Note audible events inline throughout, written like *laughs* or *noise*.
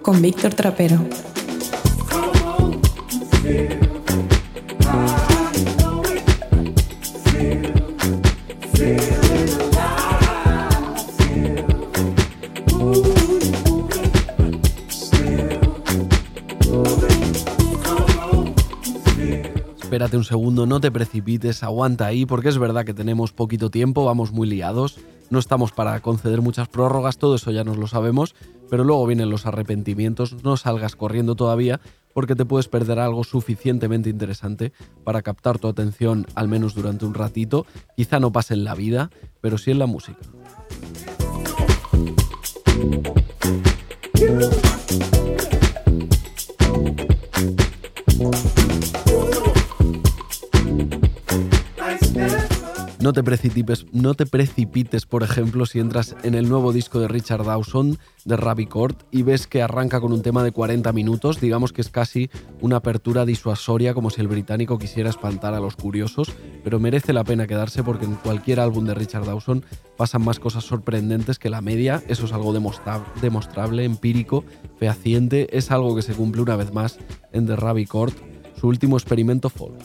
Con Víctor Trapero. Espérate un segundo, no te precipites, aguanta ahí, porque es verdad que tenemos poquito tiempo, vamos muy liados no estamos para conceder muchas prórrogas, todo eso ya nos lo sabemos, pero luego vienen los arrepentimientos, no salgas corriendo todavía porque te puedes perder algo suficientemente interesante para captar tu atención al menos durante un ratito, quizá no pase en la vida, pero sí en la música. No te, precipites, no te precipites, por ejemplo, si entras en el nuevo disco de Richard Dawson, de Ravi Court, y ves que arranca con un tema de 40 minutos, digamos que es casi una apertura disuasoria, como si el británico quisiera espantar a los curiosos, pero merece la pena quedarse porque en cualquier álbum de Richard Dawson pasan más cosas sorprendentes que la media, eso es algo demostrable, empírico, fehaciente, es algo que se cumple una vez más en The Ravi Court, su último experimento folk.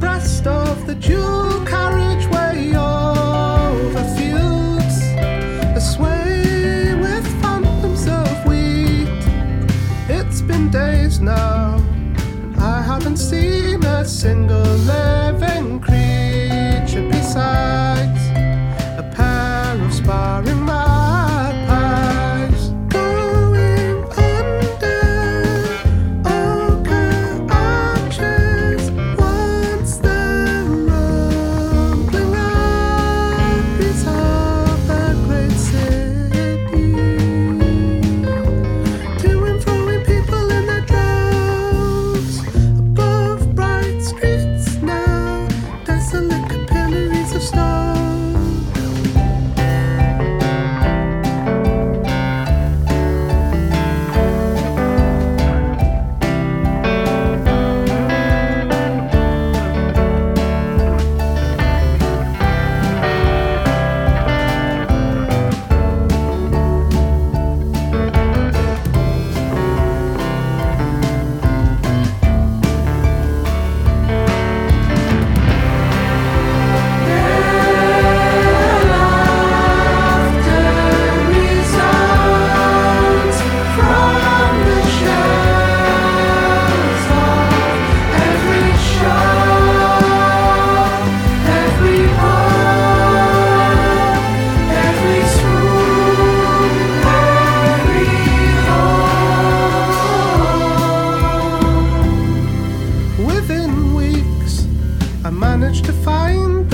breast of the dual carriageway over fields a sway with phantoms of wheat. It's been days now, and I haven't seen a single lamb. I managed to find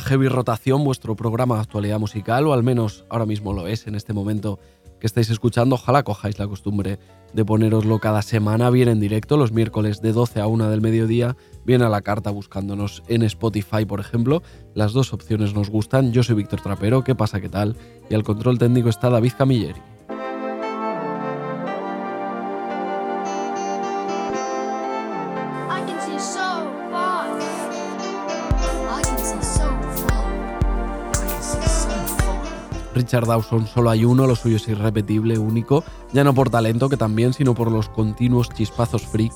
Heavy Rotación, vuestro programa de actualidad musical, o al menos ahora mismo lo es en este momento que estáis escuchando. Ojalá cojáis la costumbre de poneroslo cada semana, bien en directo, los miércoles de 12 a 1 del mediodía, bien a la carta buscándonos en Spotify, por ejemplo. Las dos opciones nos gustan. Yo soy Víctor Trapero, ¿qué pasa? ¿Qué tal? Y al control técnico está David Camilleri. Richard Dawson solo hay uno, lo suyo es irrepetible, único, ya no por talento que también, sino por los continuos chispazos freak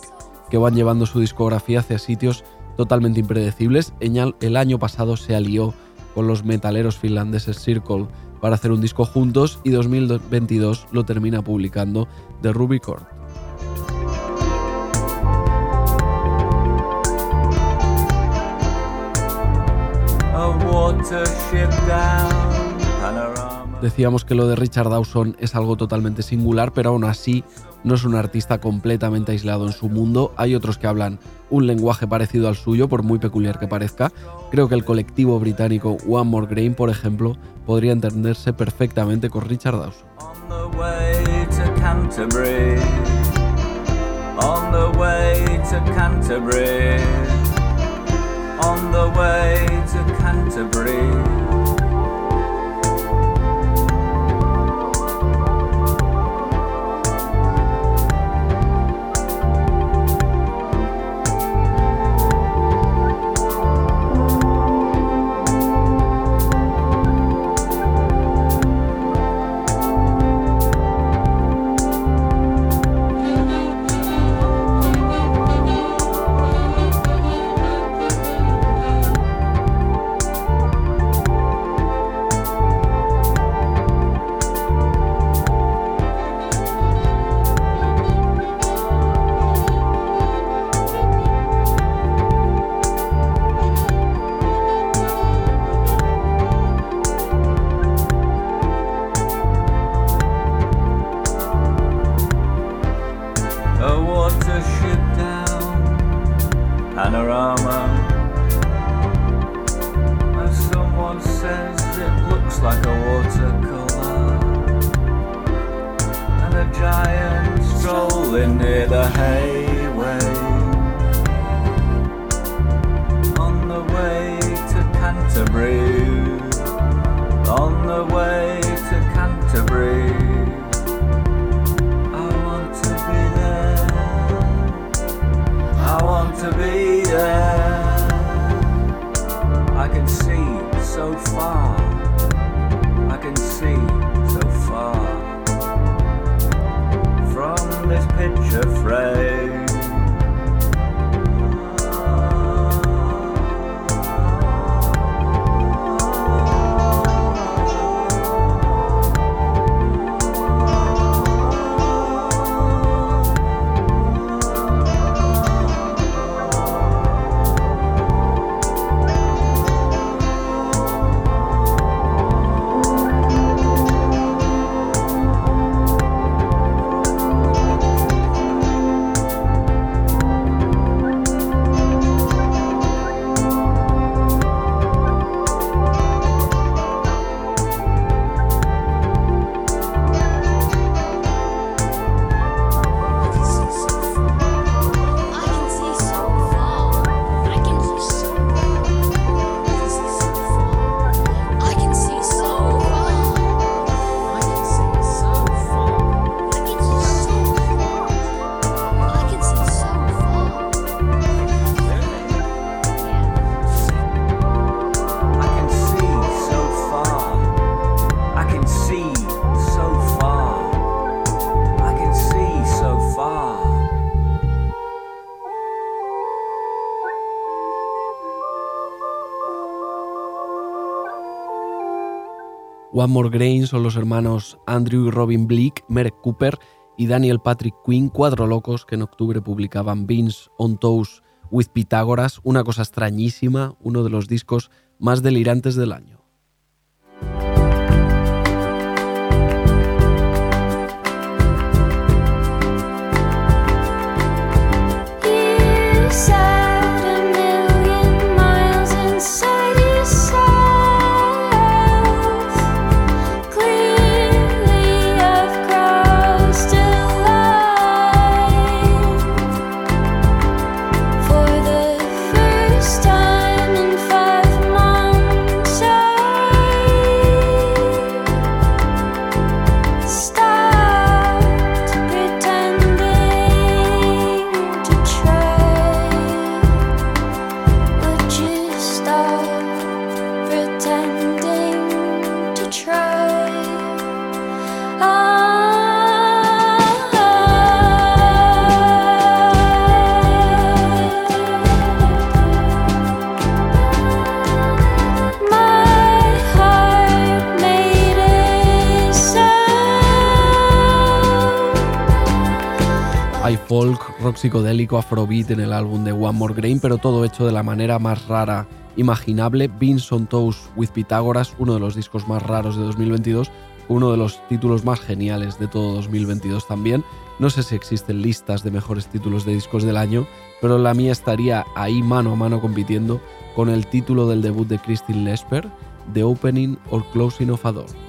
que van llevando su discografía hacia sitios totalmente impredecibles. El año pasado se alió con los metaleros finlandeses Circle para hacer un disco juntos y 2022 lo termina publicando The Ruby Decíamos que lo de Richard Dawson es algo totalmente singular, pero aún así no es un artista completamente aislado en su mundo. Hay otros que hablan un lenguaje parecido al suyo, por muy peculiar que parezca. Creo que el colectivo británico One More Grain, por ejemplo, podría entenderse perfectamente con Richard Dawson. On the way to One More Grain son los hermanos Andrew y Robin Bleak, Merek Cooper y Daniel Patrick Quinn, cuatro locos que en octubre publicaban Beans on Toes with Pitágoras, una cosa extrañísima, uno de los discos más delirantes del año. Folk, rock psicodélico, afrobeat en el álbum de One More Grain, pero todo hecho de la manera más rara imaginable. Beans on Toast with Pitágoras, uno de los discos más raros de 2022, uno de los títulos más geniales de todo 2022 también. No sé si existen listas de mejores títulos de discos del año, pero la mía estaría ahí mano a mano compitiendo con el título del debut de Christine Lesper, The Opening or Closing of a Door.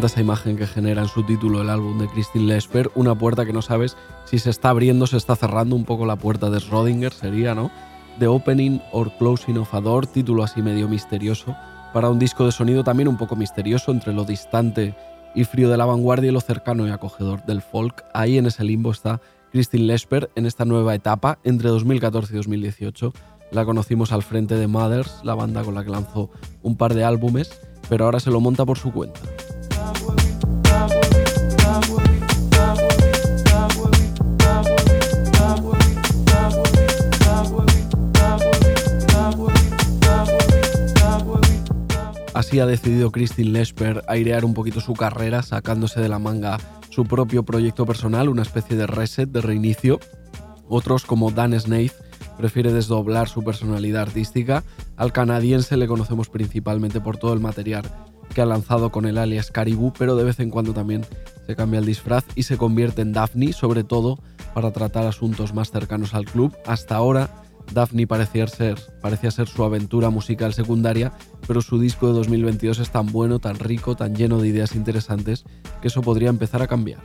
Esa imagen que genera en su título el álbum de Christine Lesper, una puerta que no sabes si se está abriendo, se está cerrando, un poco la puerta de Schrödinger sería, ¿no? The Opening or Closing of a Door, título así medio misterioso para un disco de sonido también un poco misterioso entre lo distante y frío de la vanguardia y lo cercano y acogedor del folk. Ahí en ese limbo está Christine Lesper en esta nueva etapa entre 2014 y 2018. La conocimos al frente de Mothers, la banda con la que lanzó un par de álbumes, pero ahora se lo monta por su cuenta. Así ha decidido Christine Lesper airear un poquito su carrera, sacándose de la manga su propio proyecto personal, una especie de reset, de reinicio. Otros, como Dan Snaith, prefiere desdoblar su personalidad artística. Al canadiense le conocemos principalmente por todo el material que ha lanzado con el alias Caribou, pero de vez en cuando también se cambia el disfraz y se convierte en Daphne, sobre todo para tratar asuntos más cercanos al club. Hasta ahora Daphne parecía ser, parecía ser su aventura musical secundaria, pero su disco de 2022 es tan bueno, tan rico, tan lleno de ideas interesantes, que eso podría empezar a cambiar.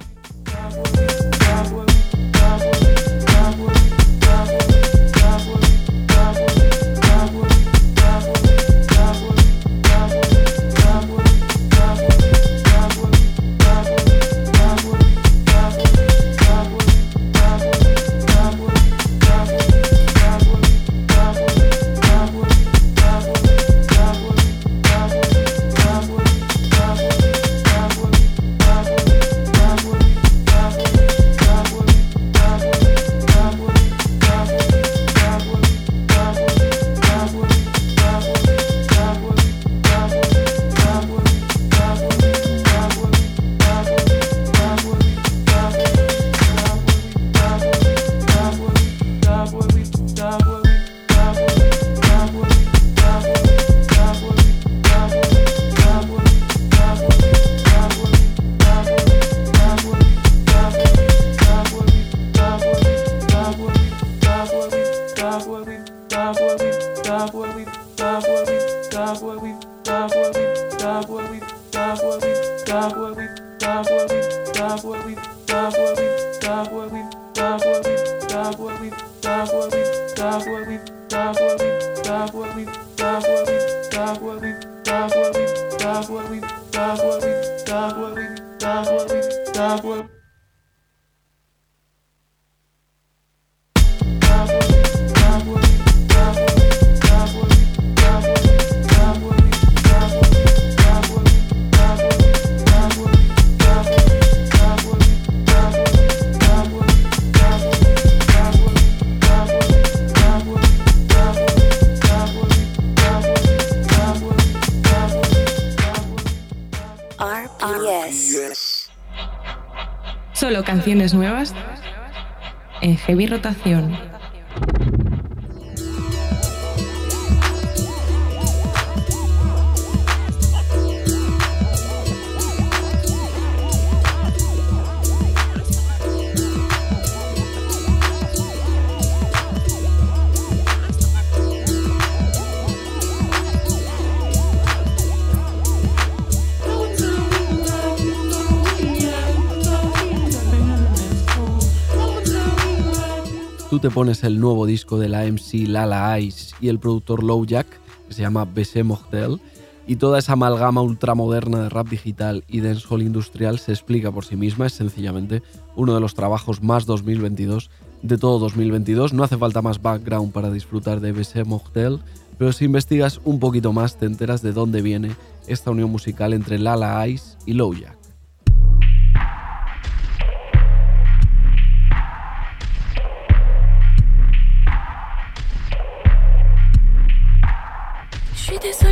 Nuevas en Heavy Rotación. Te pones el nuevo disco de la MC Lala Ice y el productor Low Jack, que se llama Bessé Mortel, y toda esa amalgama ultramoderna de rap digital y dancehall industrial se explica por sí misma, es sencillamente uno de los trabajos más 2022 de todo 2022. No hace falta más background para disfrutar de Bessé Mortel, pero si investigas un poquito más te enteras de dónde viene esta unión musical entre Lala Ice y Low Jack.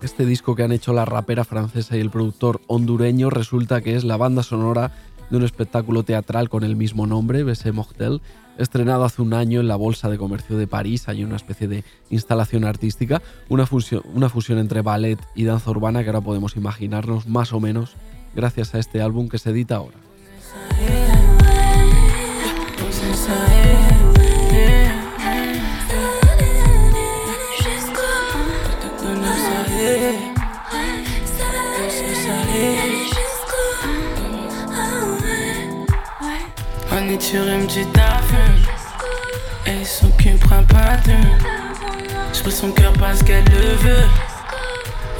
Este disco que han hecho la rapera francesa y el productor hondureño resulta que es la banda sonora de un espectáculo teatral con el mismo nombre, Bessé Mortel, estrenado hace un año en la Bolsa de Comercio de París. Hay una especie de instalación artística, una fusión, una fusión entre ballet y danza urbana que ahora podemos imaginarnos más o menos gracias a este álbum que se edita ahora. On est sur une petite. Et son cul prend pas de. Je son cœur parce qu'elle le veut.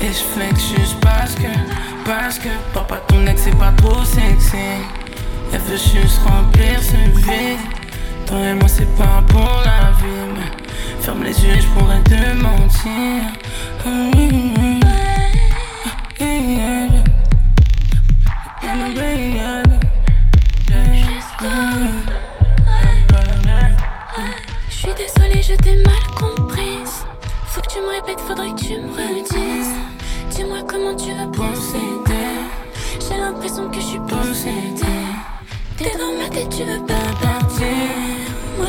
Et je flex juste parce que, parce que Papa ton ex c'est pas trop sexy Elle veut juste remplir ce vide Et moi c'est pas pour la vie Ferme les yeux je pourrais te mentir Je suis désolée, je t'ai mal comprise. Faut que tu me répètes, faudrait que tu me redises. Dis-moi comment tu veux procéder. J'ai l'impression que je suis possédée. T'es dans ma tête, tu veux pas partir.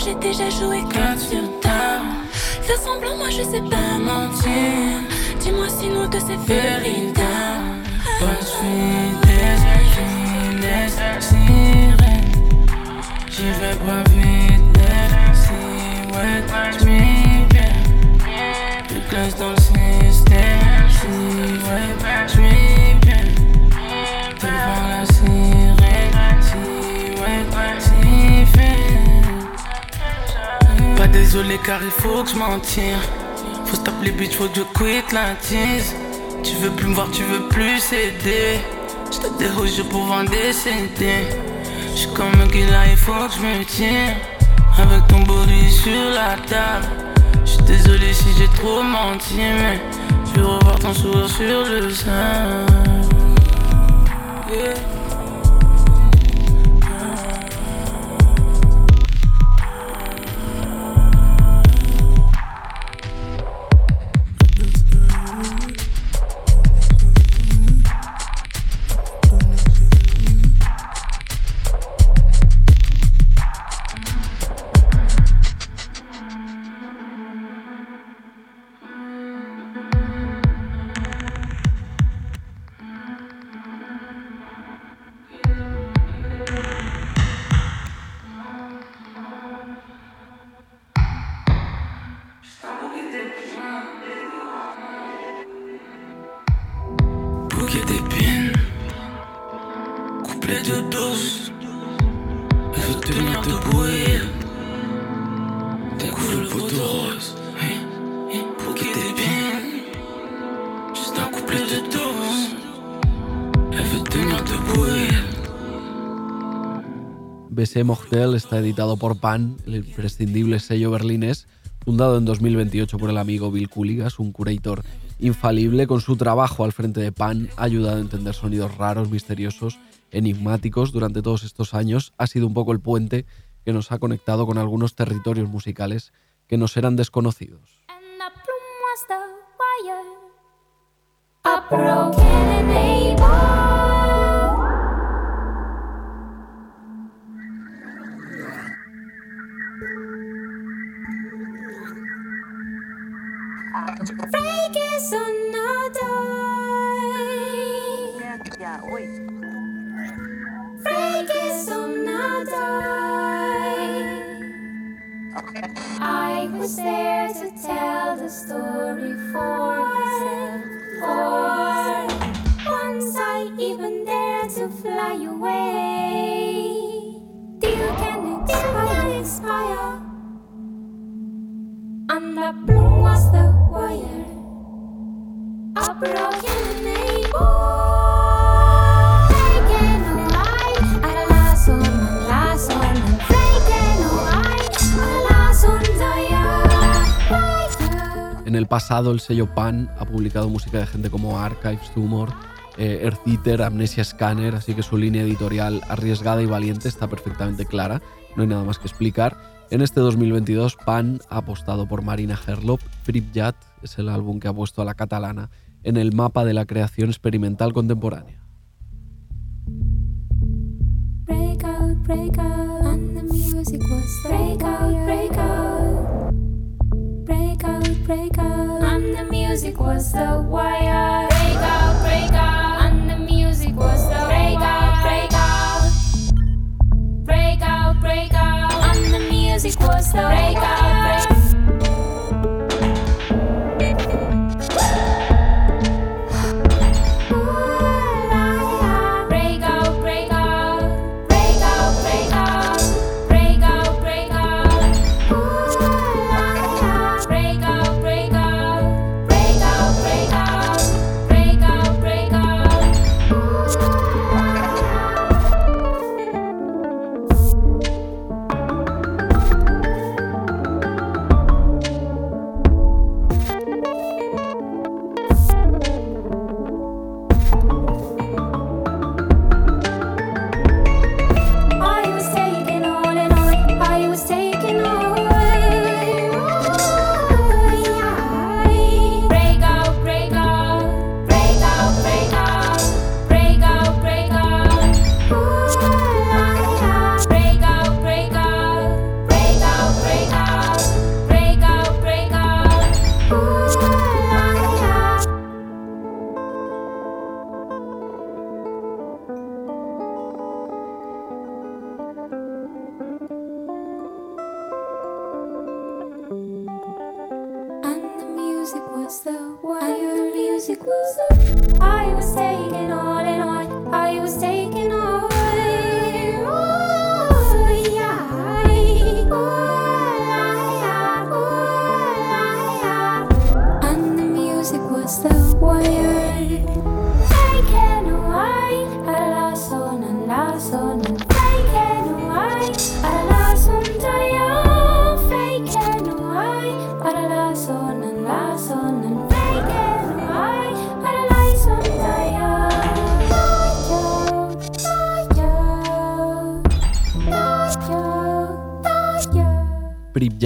J'ai déjà joué comme sur tard. Fais semblant, moi je sais pas mentir. Dis-moi si nous deux c'est véritable. Moi je suis. J'y vais pas vite, dans le système. Désolé car il faut que je m'en tire. Faut stop les bitch, faut que je quitte la tease. Tu veux plus me voir, tu veux plus céder. Je te déroge pour des CD. J'suis comme un là, il faut que je me tire. Avec ton body sur la table. J'suis désolé si j'ai trop menti, mais je veux revoir ton sourire sur le sein. Yeah. BC Mochtel está editado por Pan, el imprescindible sello berlinés, fundado en 2028 por el amigo Bill Cooligas, un curator infalible con su trabajo al frente de Pan, ha ayudado a entender sonidos raros, misteriosos, enigmáticos durante todos estos años. Ha sido un poco el puente que nos ha conectado con algunos territorios musicales que nos eran desconocidos. I was there to tell the story for myself. Once I even dared to fly away. Still can inspire, inspire. And the blue was the En el pasado, el sello Pan ha publicado música de gente como Archives, Tumor, eh, Earth Eater, Amnesia Scanner, así que su línea editorial arriesgada y valiente está perfectamente clara, no hay nada más que explicar. En este 2022, Pan ha apostado por Marina Herlop. Pripyat es el álbum que ha puesto a la catalana en el mapa de la creación experimental contemporánea. Break out, break out,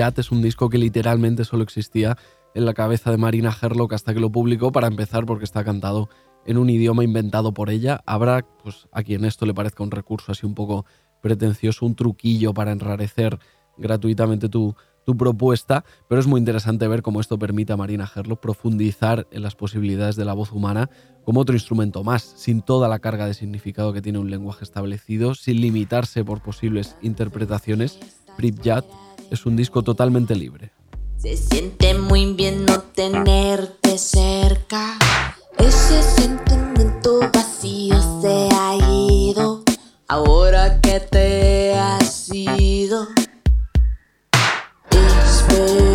Es un disco que literalmente solo existía en la cabeza de Marina Herlock hasta que lo publicó para empezar porque está cantado en un idioma inventado por ella. Habrá pues, a quien esto le parezca un recurso así un poco pretencioso, un truquillo para enrarecer gratuitamente tu, tu propuesta, pero es muy interesante ver cómo esto permite a Marina Herlock profundizar en las posibilidades de la voz humana como otro instrumento más, sin toda la carga de significado que tiene un lenguaje establecido, sin limitarse por posibles interpretaciones. Es un disco totalmente libre. Se siente muy bien no tenerte cerca. Ese sentimiento vacío se ha ido. Ahora que te has ido. Espero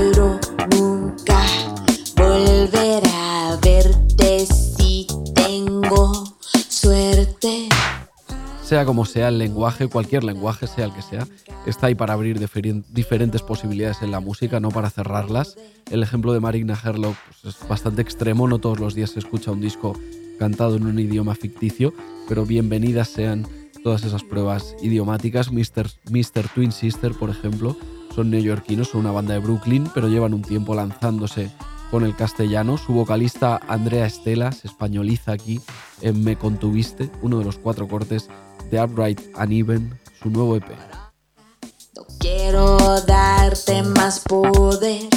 Sea como sea el lenguaje, cualquier lenguaje, sea el que sea, está ahí para abrir diferentes posibilidades en la música, no para cerrarlas. El ejemplo de Marina Herlock pues, es bastante extremo, no todos los días se escucha un disco cantado en un idioma ficticio, pero bienvenidas sean todas esas pruebas idiomáticas. Mr. Mr. Twin Sister, por ejemplo, son neoyorquinos, son una banda de Brooklyn, pero llevan un tiempo lanzándose con el castellano. Su vocalista Andrea Estela se españoliza aquí en Me Contuviste, uno de los cuatro cortes de Upright and Even, su nuevo EP. No quiero darte más poder.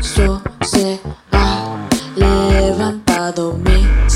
Peso se ha levantado, me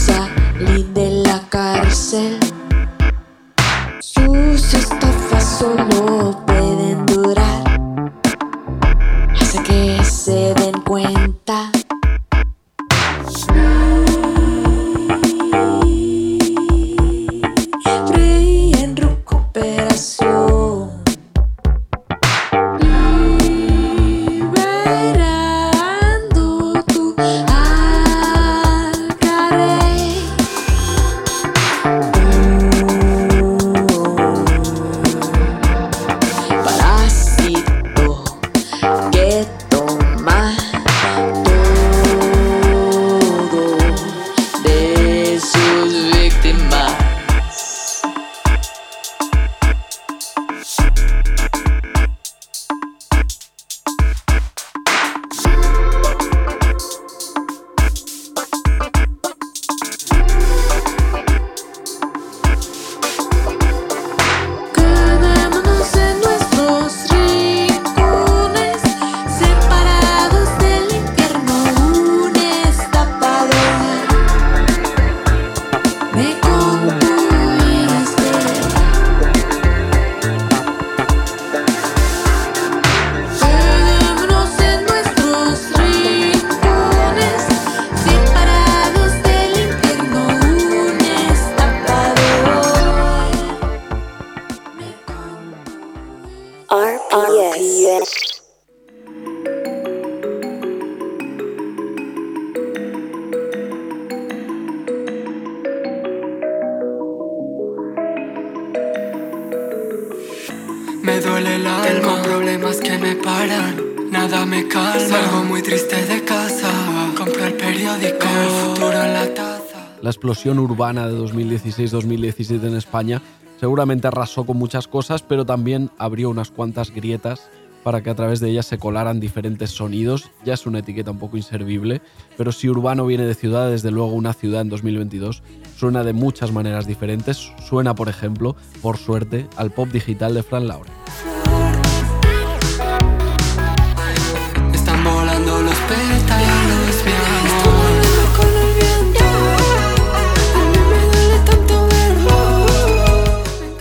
Me duele el alma, tengo problemas que me paran, nada me calma. Salgo muy triste de casa, compro el periódico, el futuro en la taza. La explosión urbana de 2016-2017 en España seguramente arrasó con muchas cosas, pero también abrió unas cuantas grietas para que a través de ellas se colaran diferentes sonidos. Ya es una etiqueta un poco inservible, pero si urbano viene de ciudad, desde luego una ciudad en 2022 suena de muchas maneras diferentes. Suena, por ejemplo, por suerte, al pop digital de Fran Laure.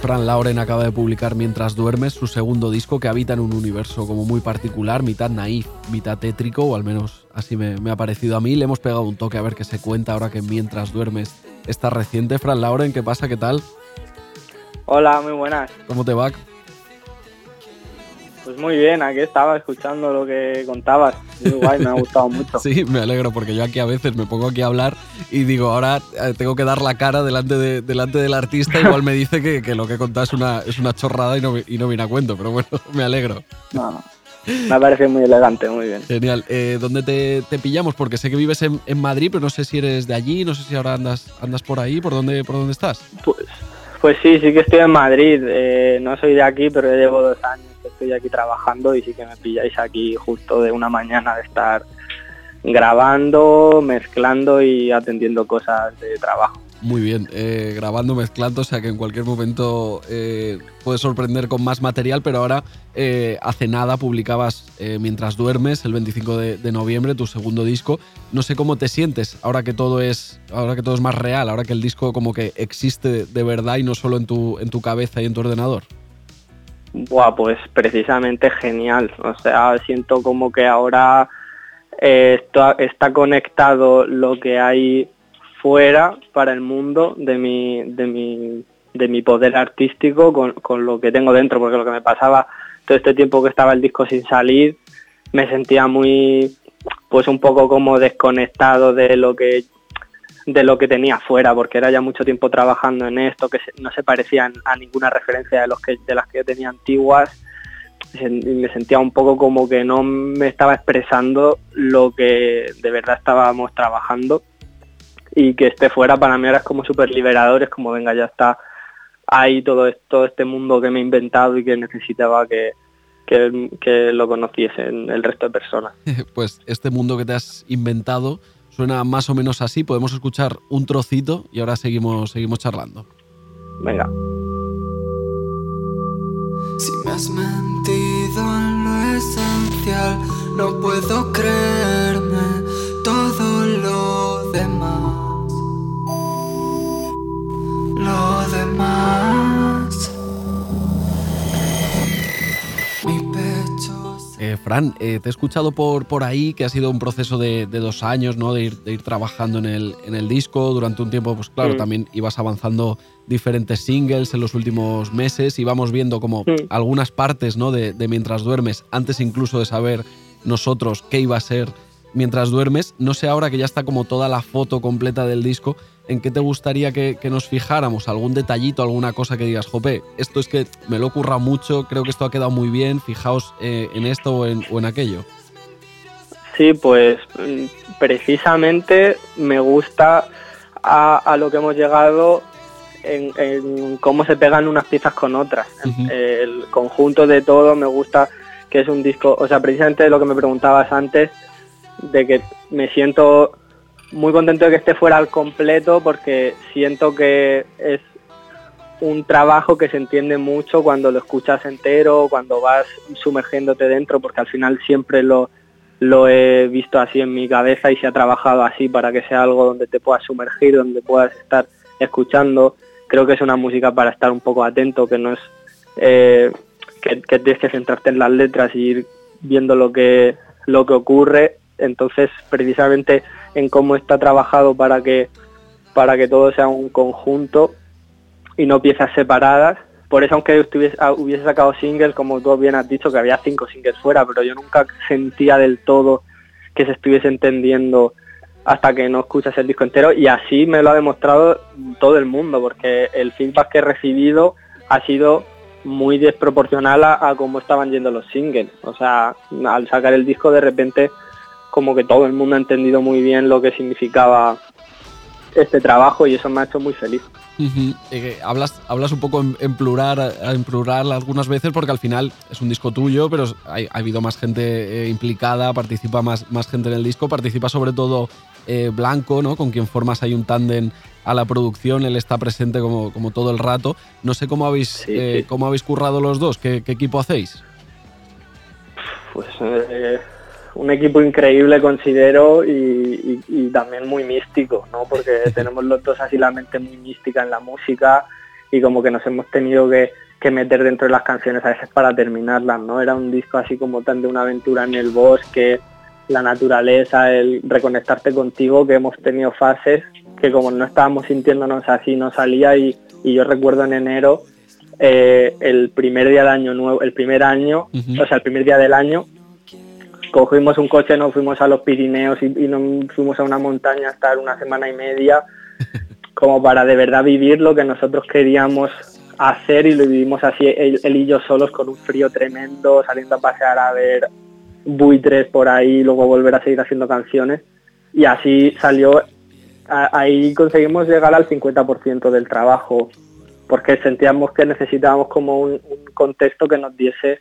Fran Lauren acaba de publicar Mientras duermes, su segundo disco que habita en un universo como muy particular, mitad naif, mitad tétrico, o al menos así me, me ha parecido a mí. Le hemos pegado un toque a ver qué se cuenta ahora que Mientras duermes está reciente. Fran Lauren, ¿qué pasa? ¿Qué tal? Hola, muy buenas. ¿Cómo te va? Pues muy bien, aquí estaba escuchando lo que contabas. Muy guay, me ha gustado *laughs* mucho. Sí, me alegro porque yo aquí a veces me pongo aquí a hablar y digo, ahora eh, tengo que dar la cara delante, de, delante del artista, igual me dice que, que lo que contás es una, es una chorrada y no, y no viene a cuento, pero bueno, *laughs* me alegro. No. Me ha parecido muy elegante, muy bien. Genial. Eh, ¿Dónde te, te pillamos? Porque sé que vives en, en Madrid, pero no sé si eres de allí, no sé si ahora andas, andas por ahí, ¿por dónde, por dónde estás? Pues, pues sí, sí que estoy en Madrid. Eh, no soy de aquí, pero llevo dos años estoy aquí trabajando y sí que me pilláis aquí justo de una mañana de estar grabando, mezclando y atendiendo cosas de trabajo. Muy bien, eh, grabando, mezclando, o sea que en cualquier momento eh, puedes sorprender con más material, pero ahora eh, hace nada publicabas eh, Mientras duermes, el 25 de, de noviembre, tu segundo disco. No sé cómo te sientes ahora que todo es, ahora que todo es más real, ahora que el disco como que existe de verdad y no solo en tu, en tu cabeza y en tu ordenador. Buah, pues precisamente genial. O sea, siento como que ahora eh, esto- está conectado lo que hay fuera para el mundo de mi, de mi, de mi poder artístico con, con lo que tengo dentro, porque lo que me pasaba todo este tiempo que estaba el disco sin salir, me sentía muy, pues un poco como desconectado de lo que de lo que tenía fuera, porque era ya mucho tiempo trabajando en esto, que no se parecían a ninguna referencia de, los que, de las que yo tenía antiguas, y me sentía un poco como que no me estaba expresando lo que de verdad estábamos trabajando. Y que esté fuera para mí ahora es como súper liberador, es como venga, ya está. Ahí todo, esto, todo este mundo que me he inventado y que necesitaba que, que, que lo conociesen el resto de personas. *laughs* pues este mundo que te has inventado suena más o menos así. Podemos escuchar un trocito y ahora seguimos, seguimos charlando. Venga. Si me has mentido en lo esencial, no puedo creerme todo lo demás. Lo demás. Eh, Fran, eh, te he escuchado por, por ahí que ha sido un proceso de, de dos años, ¿no? De ir, de ir trabajando en el, en el disco. Durante un tiempo, pues claro, Mm. también ibas avanzando diferentes singles en los últimos meses. Íbamos viendo como Mm. algunas partes, ¿no? De, de Mientras duermes, antes incluso de saber nosotros qué iba a ser Mientras duermes. No sé ahora que ya está como toda la foto completa del disco, ¿en qué te gustaría que, que nos fijáramos? ¿Algún detallito, alguna cosa que digas, jope, esto es que me lo ocurra mucho, creo que esto ha quedado muy bien, fijaos eh, en esto o en, o en aquello? Sí, pues mm, precisamente me gusta a, a lo que hemos llegado en, en cómo se pegan unas piezas con otras. El conjunto de todo me gusta que es un disco, o sea, precisamente lo que me preguntabas antes, de que me siento muy contento de que esté fuera al completo porque siento que es un trabajo que se entiende mucho cuando lo escuchas entero, cuando vas sumergiéndote dentro, porque al final siempre lo, lo he visto así en mi cabeza y se ha trabajado así para que sea algo donde te puedas sumergir, donde puedas estar escuchando. Creo que es una música para estar un poco atento, que no es eh, que, que tienes que centrarte en las letras y ir viendo lo que, lo que ocurre. Entonces, precisamente en cómo está trabajado para que, para que todo sea un conjunto y no piezas separadas. Por eso, aunque estuviese, ah, hubiese sacado singles, como tú bien has dicho, que había cinco singles fuera, pero yo nunca sentía del todo que se estuviese entendiendo hasta que no escuchas el disco entero y así me lo ha demostrado todo el mundo porque el feedback que he recibido ha sido muy desproporcional a, a cómo estaban yendo los singles. O sea, al sacar el disco de repente como que todo el mundo ha entendido muy bien lo que significaba este trabajo y eso me ha hecho muy feliz. Eh, hablas, hablas un poco en, en plural, en plural algunas veces porque al final es un disco tuyo, pero hay- ha habido más gente eh, implicada, participa más, más gente en el disco, participa sobre todo eh, Blanco, ¿no? con quien formas ahí un tándem a la producción, él está presente como, como todo el rato. No sé cómo habéis, Sí, sí. cómo habéis currado los dos, ¿Qué, qué equipo hacéis? Pues eh, un equipo increíble considero y, y- y también muy místico, ¿no? Porque *laughs* tenemos los dos así la mente muy mística en la música y como que nos hemos tenido que, que meter dentro de las canciones a veces para terminarlas, ¿no? Era un disco así como tan de una aventura en el bosque, la naturaleza, el reconectarte contigo, que hemos tenido fases que como no estábamos sintiéndonos así no salía y, y yo recuerdo en enero eh, el primer día del año nuevo, el primer año, o sea, el primer día del año, cogimos un coche, nos fuimos a los Pirineos y, y nos fuimos a una montaña a estar una semana y media, *laughs* como para de verdad vivir lo que nosotros queríamos hacer y lo vivimos así, él, él y yo solos con un frío tremendo, saliendo a pasear a ver buitres por ahí, luego volver a seguir haciendo canciones. Y así salió, a- ahí conseguimos llegar al 50% del trabajo porque sentíamos que necesitábamos como un, un contexto que nos diese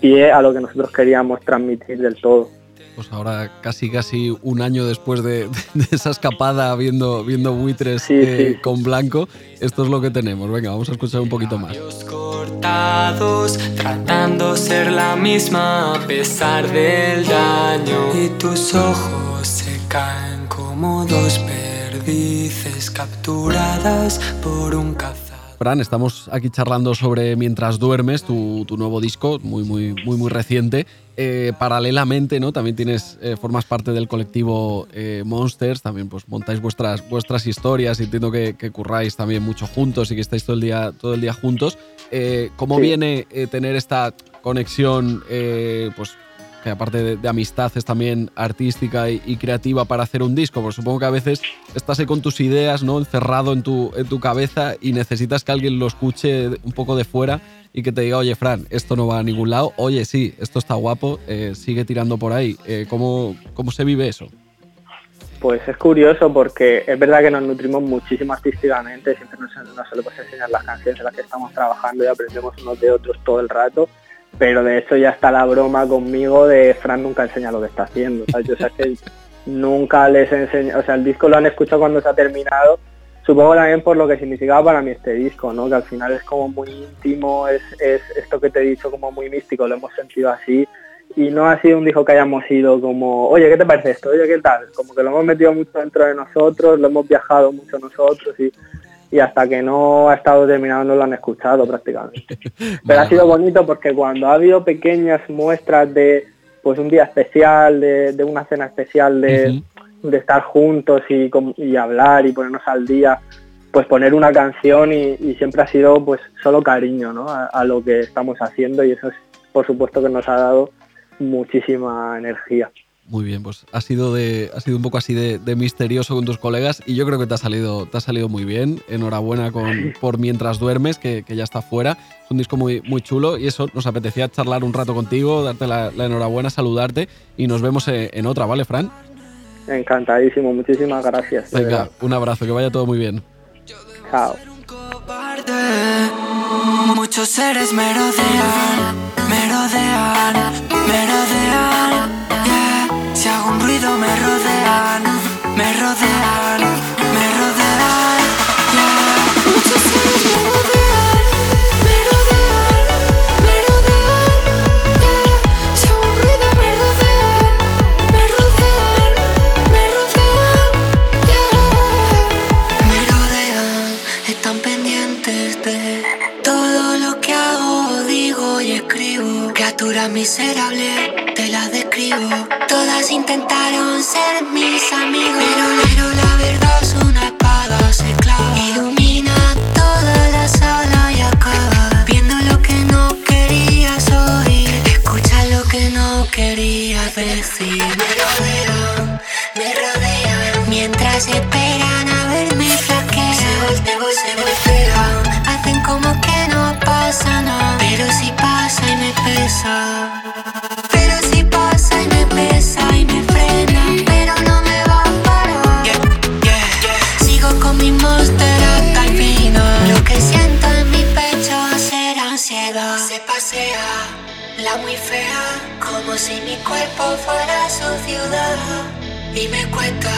pie a lo que nosotros queríamos transmitir del todo. Pues ahora casi casi un año después de, *laughs* de esa escapada viendo, viendo buitres Sí, eh, sí. con Blanco, esto es lo que tenemos. Venga, vamos a escuchar un poquito más. Cortados, tratando ser la misma a pesar del daño. Y tus ojos se caen como dos perdices capturadas por un cazador. Fran, estamos aquí charlando sobre Mientras duermes, tu, tu nuevo disco, muy, muy, muy, muy reciente. Eh, paralelamente, ¿no? También tienes, eh, formas parte del colectivo eh, Monsters, también pues montáis vuestras, vuestras historias entiendo que, que curráis también mucho juntos y que estáis todo el día, todo el día juntos. ¿Cómo Sí. viene tener esta conexión, pues aparte de, de amistad es también artística y, creativa para hacer un disco? Porque supongo que a veces estás con tus ideas, ¿no? Encerrado en tu, en tu cabeza y necesitas que alguien lo escuche un poco de fuera y que te diga, oye, Fran, esto no va a ningún lado. Oye, sí, esto está guapo, eh, sigue tirando por ahí. Eh, ¿cómo, ¿Cómo se vive eso? Pues es curioso porque es verdad que nos nutrimos muchísimo artísticamente, siempre nos, nos enseñar las canciones en las que estamos trabajando y aprendemos unos de otros todo el rato, pero de hecho ya está la broma conmigo de Fran nunca enseña lo que está haciendo. Yo sé que nunca les enseño, o sea, el disco lo han escuchado cuando se ha terminado, supongo también por lo que significaba para mí este disco, ¿no? Que al final es como muy íntimo, es, es esto que te he dicho como muy místico, lo hemos sentido así y no ha sido un disco que hayamos ido como, oye, ¿qué te parece esto? Oye, ¿qué tal? Como que lo hemos metido mucho dentro de nosotros, lo hemos viajado mucho nosotros y, y hasta que no ha estado terminado no lo han escuchado prácticamente. *laughs* Pero ha sido bonito porque cuando ha habido pequeñas muestras de pues un día especial, de, de una cena especial, de, de estar juntos y, y hablar y ponernos al día, pues poner una canción y, y siempre ha sido pues solo cariño ¿no? a, a lo que estamos haciendo y eso es por supuesto que nos ha dado muchísima energía. Muy bien, pues ha sido, de, ha sido un poco así de, de misterioso con tus colegas y yo creo que te ha salido, te ha salido muy bien. Enhorabuena con, *laughs* por Mientras Duermes, que, que ya está fuera. Es un disco muy, muy chulo y eso nos apetecía charlar un rato contigo, darte la, la enhorabuena, saludarte y nos vemos en, en otra, ¿vale, Fran? Encantadísimo, muchísimas gracias. Venga, verdad. un abrazo, que vaya todo muy bien. Chao. Muchos seres me rodean, me rodean, me rodean. yeah. Muchos seres me rodean, me rodean, me rodean. yeah. Si me rodean, me rodean, me rodean. yeah. Me rodean, están pendientes de todo lo que hago, digo y escribo. Criatura miserable, te la describo. Intentaron ser mis amigos, pero, pero la verdad es una espada, se clava. Ilumina toda la sala y acaba viendo lo que no querías oír. Escucha lo que no querías decir. Me rodean, me rodean. Mientras esperan a verme flaquear. Se voltean, se voltean. Hacen como que no pasa nada. pasa. Pero como si mi cuerpo fuera su ciudad. Y me cuesta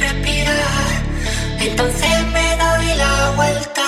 respirar. Entonces me doy la vuelta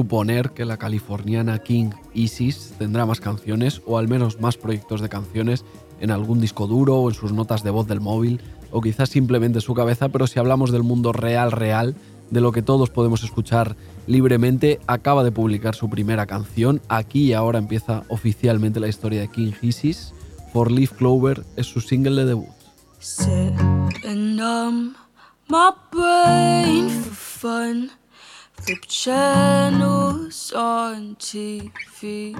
Suponer que la californiana King Isis tendrá más canciones o al menos más proyectos de canciones en algún disco duro o en sus notas de voz del móvil o quizás simplemente su cabeza, pero si hablamos del mundo real real, de lo que todos podemos escuchar libremente, acaba de publicar su primera canción. Aquí y ahora empieza oficialmente la historia de King Isis. For Leaf Clover es su single de debut. Flip channels on TV.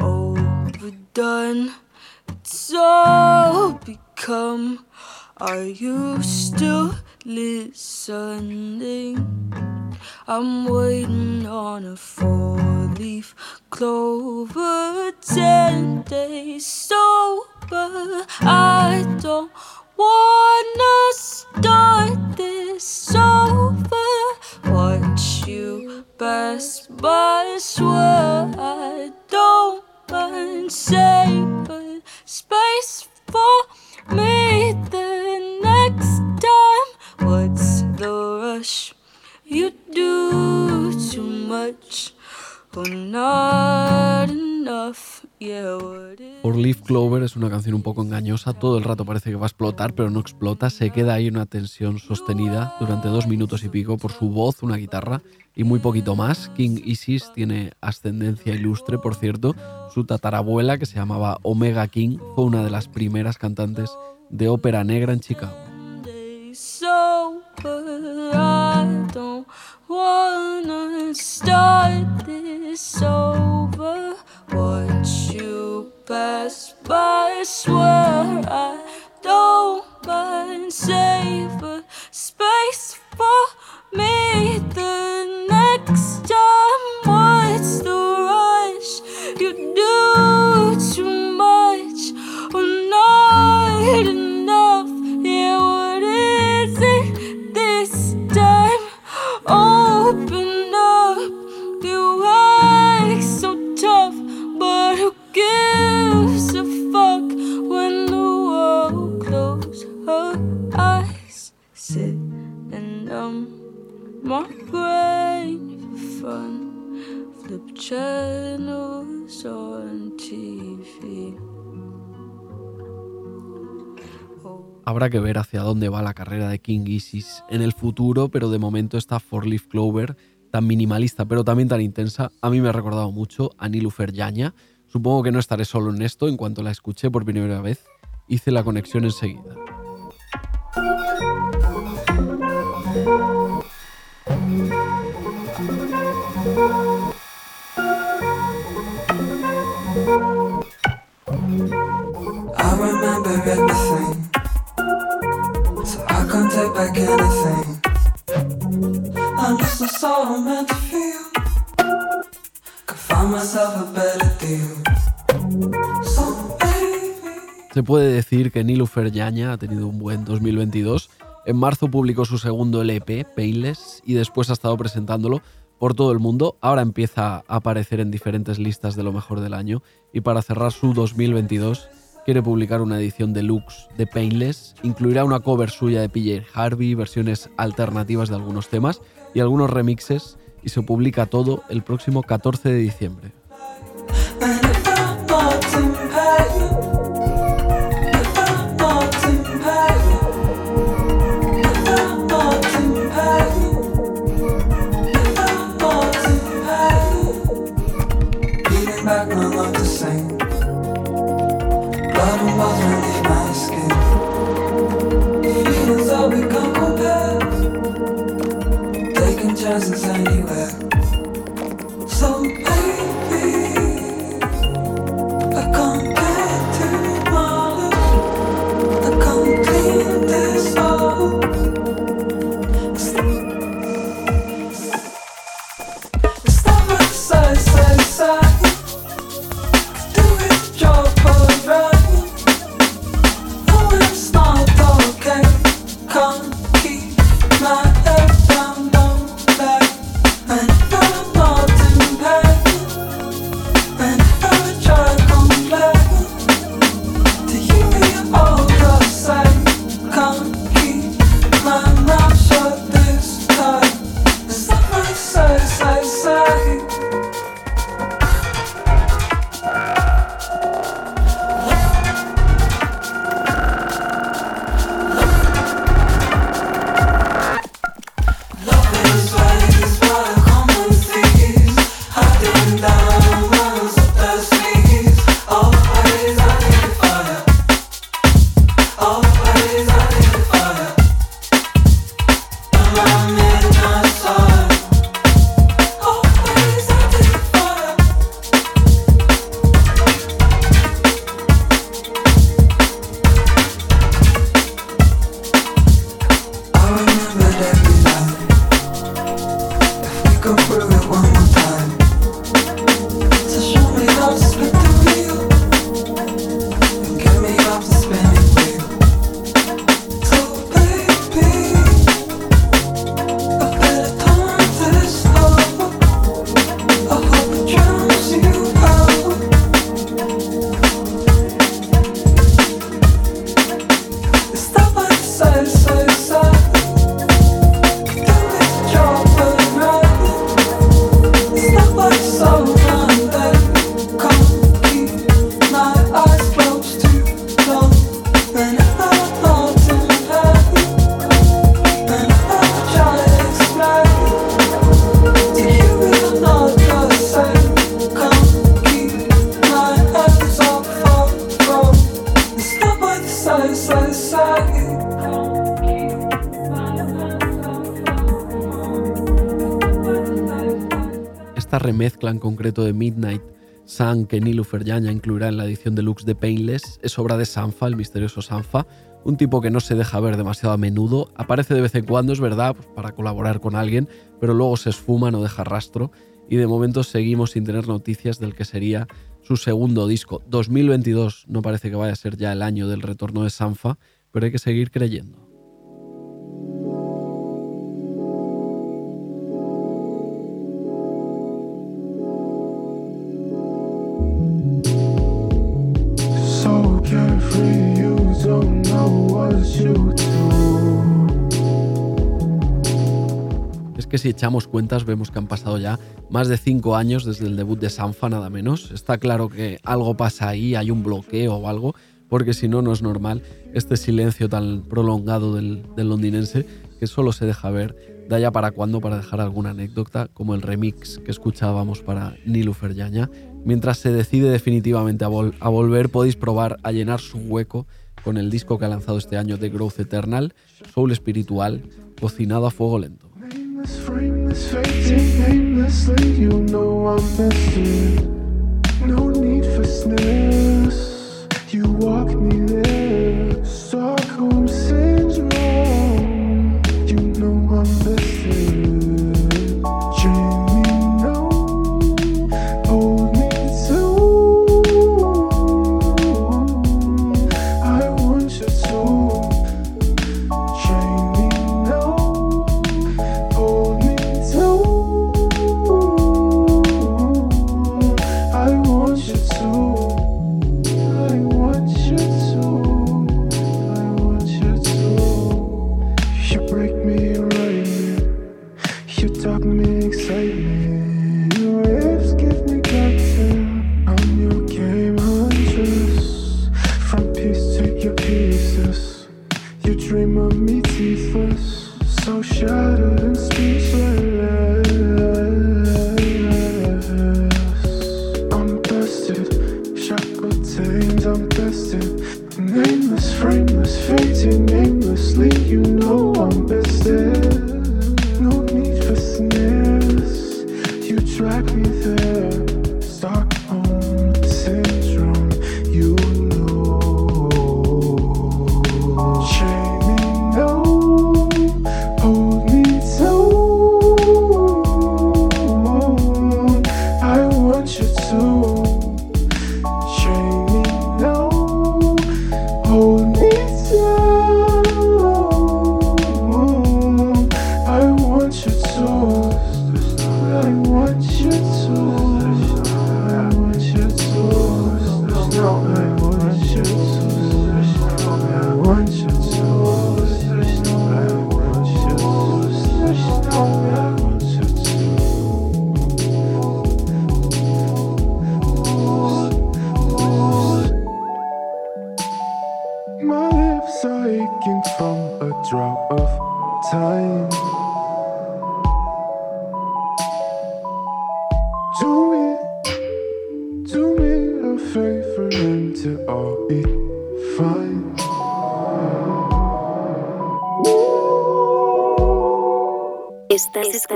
Overdone. It's all become. Are you still listening? I'm waiting on a four leaf clover, ten days sober. I don't wanna start this over. Watch you pass by, swear I don't mind. Save a space for me the next time. What's the rush? You do too much, or not enough. For Leaf Clover es una canción un poco engañosa, todo el rato parece que va a explotar, pero no explota, se queda ahí una tensión sostenida durante dos minutos y pico por su voz, una guitarra y muy poquito más. King Isis tiene ascendencia ilustre, por cierto, su tatarabuela, que se llamaba Omega King, fue una de las primeras cantantes de ópera negra en Chicago. Watch you pass by, swear I don't mind. Save a space for me the Habrá que ver hacia dónde va la carrera de King Isis en el futuro, pero de momento esta Four Leaf Clover tan minimalista pero también tan intensa, a mí me ha recordado mucho a Nilufer Yaña. Supongo que no estaré solo en esto, en cuanto la escuché por primera vez, hice la conexión enseguida. Take back anything. I'm meant to feel, can find myself a better deal. So. Se puede decir que Nilufer Yaña ha tenido un buen 2022. En marzo publicó su segundo LP, Painless, y después ha estado presentándolo por todo el mundo. Ahora empieza a aparecer en diferentes listas de lo mejor del año y para cerrar su 2022 quiere publicar una edición deluxe de Painless. Incluirá una cover suya de PJ Harvey, versiones alternativas de algunos temas y algunos remixes y se publica todo el próximo 14 de diciembre. Que Nilufer Yaña incluirá en la edición deluxe de Painless es obra de Sanfa, el misterioso Sanfa, un tipo que no se deja ver demasiado a menudo, aparece de vez en cuando, es verdad, pues, para colaborar con alguien, pero luego se esfuma, no deja rastro, y de momento seguimos sin tener noticias del que sería su segundo disco. 2022 no parece que vaya a ser ya el año del retorno de Sanfa, pero hay que seguir creyendo. Es que si echamos cuentas vemos que han pasado ya más de cinco años desde el debut de Sanfa, nada menos. Está claro que algo pasa ahí, hay un bloqueo o algo, porque si no, no es normal este silencio tan prolongado del, del londinense que solo se deja ver da ya para cuándo para dejar alguna anécdota, como el remix que escuchábamos para Nilufer Yaña. Mientras se decide definitivamente a, vol- a volver, podéis probar a llenar su hueco con el disco que ha lanzado este año de Growth Eternal, Soul Espiritual, cocinado a fuego lento.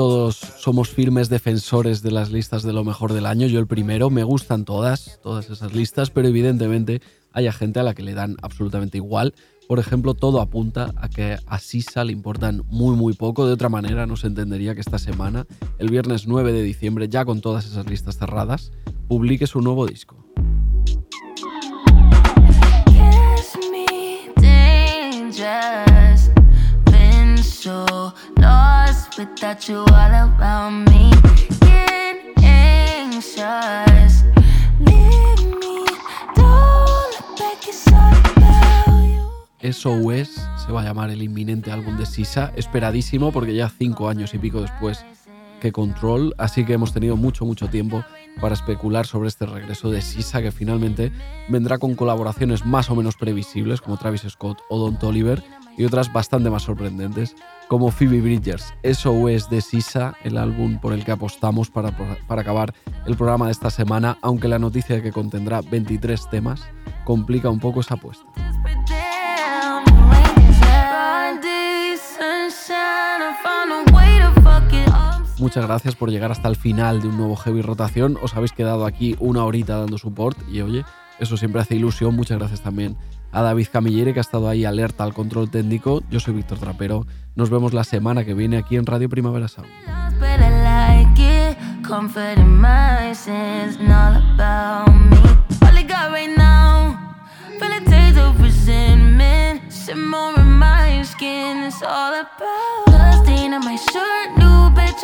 Todos somos firmes defensores de las listas de lo mejor del año. Yo el primero, me gustan todas, todas esas listas, pero evidentemente hay gente a la que le dan absolutamente igual. Por ejemplo, todo apunta a que a Sisa le importan muy muy poco. De otra manera, no se entendería que esta semana, el viernes 9 de diciembre, ya con todas esas listas cerradas, publique su nuevo disco. Without you all around me. Get anxious. Leave me. Don't look back, it's all about you. SOS se va a llamar el inminente álbum de Sisa, esperadísimo porque ya cinco años y pico después que Control, así que hemos tenido mucho, mucho tiempo para especular sobre este regreso de Sisa que finalmente vendrá con colaboraciones más o menos previsibles como Travis Scott o Don Toliver y otras bastante más sorprendentes como Phoebe Bridgers. SOS de Sisa, el álbum por el que apostamos para, para acabar el programa de esta semana, aunque la noticia que contendrá 23 temas complica un poco esa apuesta. Muchas gracias por llegar hasta el final de un nuevo Heavy Rotación. Os habéis quedado aquí una horita dando support y oye, eso siempre hace ilusión. Muchas gracias también a David Camilleri que ha estado ahí alerta al control técnico. Yo soy Víctor Trapero. Nos vemos la semana que viene aquí en Radio Primavera Sound.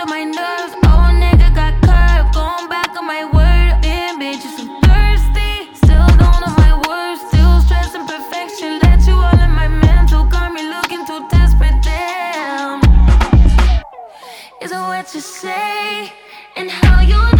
on my nerves. Old nigga got curved, going back on my way. to say and how you're